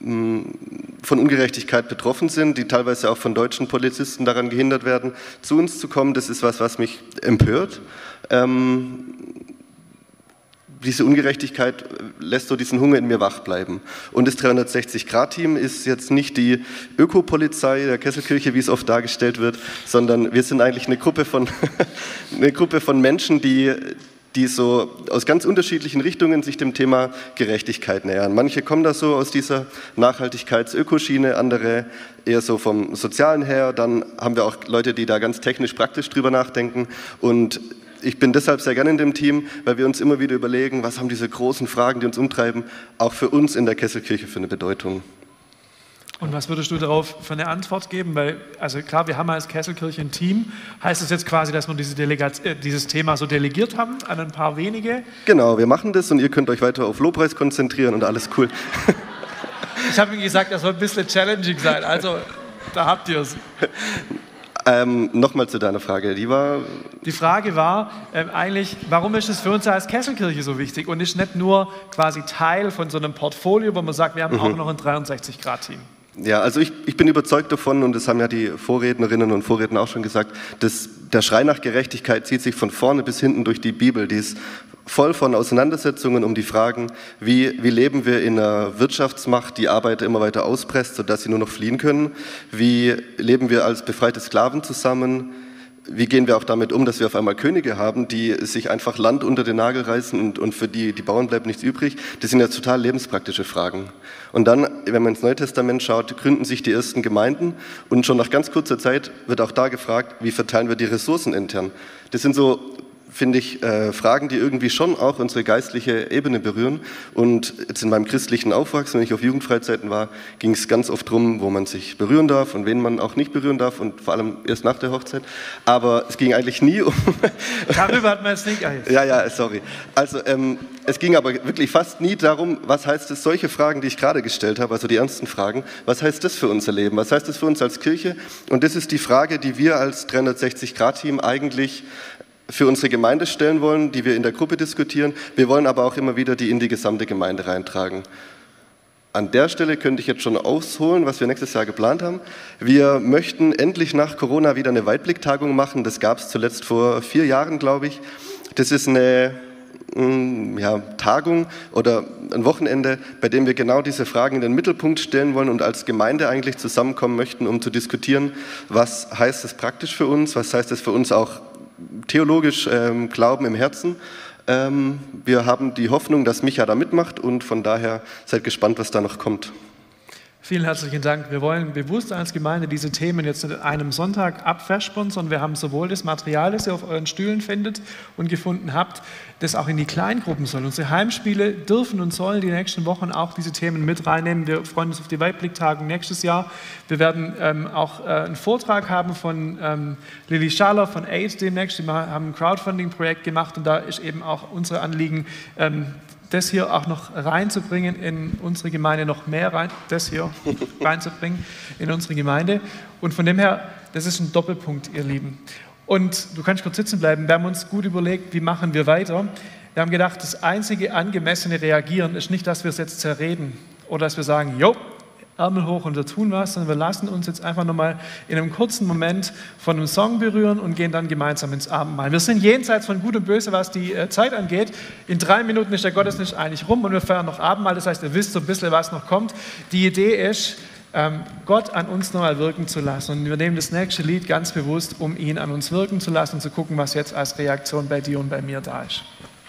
hm, von Ungerechtigkeit betroffen sind, die teilweise auch von deutschen Polizisten daran gehindert werden, zu uns zu kommen. Das ist was, was mich empört. Ähm, diese Ungerechtigkeit lässt so diesen Hunger in mir wach bleiben. Und das 360-Grad-Team ist jetzt nicht die Ökopolizei der Kesselkirche, wie es oft dargestellt wird, sondern wir sind eigentlich eine Gruppe von, eine Gruppe von Menschen, die, die so aus ganz unterschiedlichen Richtungen sich dem Thema Gerechtigkeit nähern. Manche kommen da so aus dieser Nachhaltigkeits-Ökoschiene, andere eher so vom Sozialen her. Dann haben wir auch Leute, die da ganz technisch praktisch drüber nachdenken. Und ich bin deshalb sehr gerne in dem Team, weil wir uns immer wieder überlegen, was haben diese großen Fragen, die uns umtreiben, auch für uns in der Kesselkirche für eine Bedeutung. Und was würdest du darauf für eine Antwort geben? Weil, also klar, wir haben als Kesselkirche ein Team. Heißt das jetzt quasi, dass wir diese äh, dieses Thema so delegiert haben an ein paar wenige? Genau, wir machen das und ihr könnt euch weiter auf Lobpreis konzentrieren und alles cool. ich habe ihm gesagt, das soll ein bisschen challenging sein. Also, da habt ihr es. Ähm, Nochmal zu deiner Frage, die war... Die Frage war ähm, eigentlich, warum ist es für uns als Kesselkirche so wichtig und ist nicht nur quasi Teil von so einem Portfolio, wo man sagt, wir haben mhm. auch noch ein 63-Grad-Team. Ja, also ich, ich bin überzeugt davon, und das haben ja die Vorrednerinnen und Vorredner auch schon gesagt, dass der Schrei nach Gerechtigkeit zieht sich von vorne bis hinten durch die Bibel. Die ist voll von Auseinandersetzungen um die Fragen, wie, wie leben wir in einer Wirtschaftsmacht, die Arbeiter immer weiter auspresst, sodass sie nur noch fliehen können? Wie leben wir als befreite Sklaven zusammen? wie gehen wir auch damit um, dass wir auf einmal Könige haben, die sich einfach Land unter den Nagel reißen und, und für die, die Bauern bleibt nichts übrig? Das sind ja total lebenspraktische Fragen. Und dann, wenn man ins Neue Testament schaut, gründen sich die ersten Gemeinden und schon nach ganz kurzer Zeit wird auch da gefragt, wie verteilen wir die Ressourcen intern? Das sind so finde ich, äh, Fragen, die irgendwie schon auch unsere geistliche Ebene berühren. Und jetzt in meinem christlichen Aufwachsen, wenn ich auf Jugendfreizeiten war, ging es ganz oft darum, wo man sich berühren darf und wen man auch nicht berühren darf und vor allem erst nach der Hochzeit. Aber es ging eigentlich nie um... Darüber hat man es nicht eigentlich. Ja, ja, sorry. Also ähm, es ging aber wirklich fast nie darum, was heißt es, solche Fragen, die ich gerade gestellt habe, also die ernsten Fragen, was heißt das für unser Leben? Was heißt das für uns als Kirche? Und das ist die Frage, die wir als 360-Grad-Team eigentlich für unsere Gemeinde stellen wollen, die wir in der Gruppe diskutieren. Wir wollen aber auch immer wieder die in die gesamte Gemeinde reintragen. An der Stelle könnte ich jetzt schon ausholen, was wir nächstes Jahr geplant haben. Wir möchten endlich nach Corona wieder eine Weitblicktagung machen. Das gab es zuletzt vor vier Jahren, glaube ich. Das ist eine mm, ja, Tagung oder ein Wochenende, bei dem wir genau diese Fragen in den Mittelpunkt stellen wollen und als Gemeinde eigentlich zusammenkommen möchten, um zu diskutieren, was heißt es praktisch für uns, was heißt es für uns auch theologisch ähm, Glauben im Herzen. Ähm, wir haben die Hoffnung, dass Micha da mitmacht und von daher seid gespannt, was da noch kommt. Vielen herzlichen Dank. Wir wollen bewusst als Gemeinde diese Themen jetzt an einem Sonntag abversponsern. Wir haben sowohl das Material, das ihr auf euren Stühlen findet und gefunden habt, das auch in die Kleingruppen soll. Unsere Heimspiele dürfen und sollen die nächsten Wochen auch diese Themen mit reinnehmen. Wir freuen uns auf die Weitblicktagung nächstes Jahr. Wir werden ähm, auch äh, einen Vortrag haben von ähm, Lilly Schaller von AIDS demnächst. Wir haben ein Crowdfunding-Projekt gemacht und da ist eben auch unser Anliegen, ähm, das hier auch noch reinzubringen in unsere Gemeinde, noch mehr rein, das hier reinzubringen in unsere Gemeinde. Und von dem her, das ist ein Doppelpunkt, ihr Lieben. Und du kannst kurz sitzen bleiben. Wir haben uns gut überlegt, wie machen wir weiter. Wir haben gedacht, das einzige angemessene Reagieren ist nicht, dass wir es jetzt zerreden oder dass wir sagen, jo, Ärmel hoch und wir tun was, sondern wir lassen uns jetzt einfach nochmal in einem kurzen Moment von einem Song berühren und gehen dann gemeinsam ins Abendmahl. Wir sind jenseits von Gut und Böse, was die äh, Zeit angeht. In drei Minuten ist der Gottesdienst eigentlich rum und wir feiern noch Abendmahl. Das heißt, ihr wisst so ein bisschen, was noch kommt. Die Idee ist, ähm, Gott an uns nochmal wirken zu lassen. Und wir nehmen das nächste Lied ganz bewusst, um ihn an uns wirken zu lassen und zu gucken, was jetzt als Reaktion bei dir und bei mir da ist.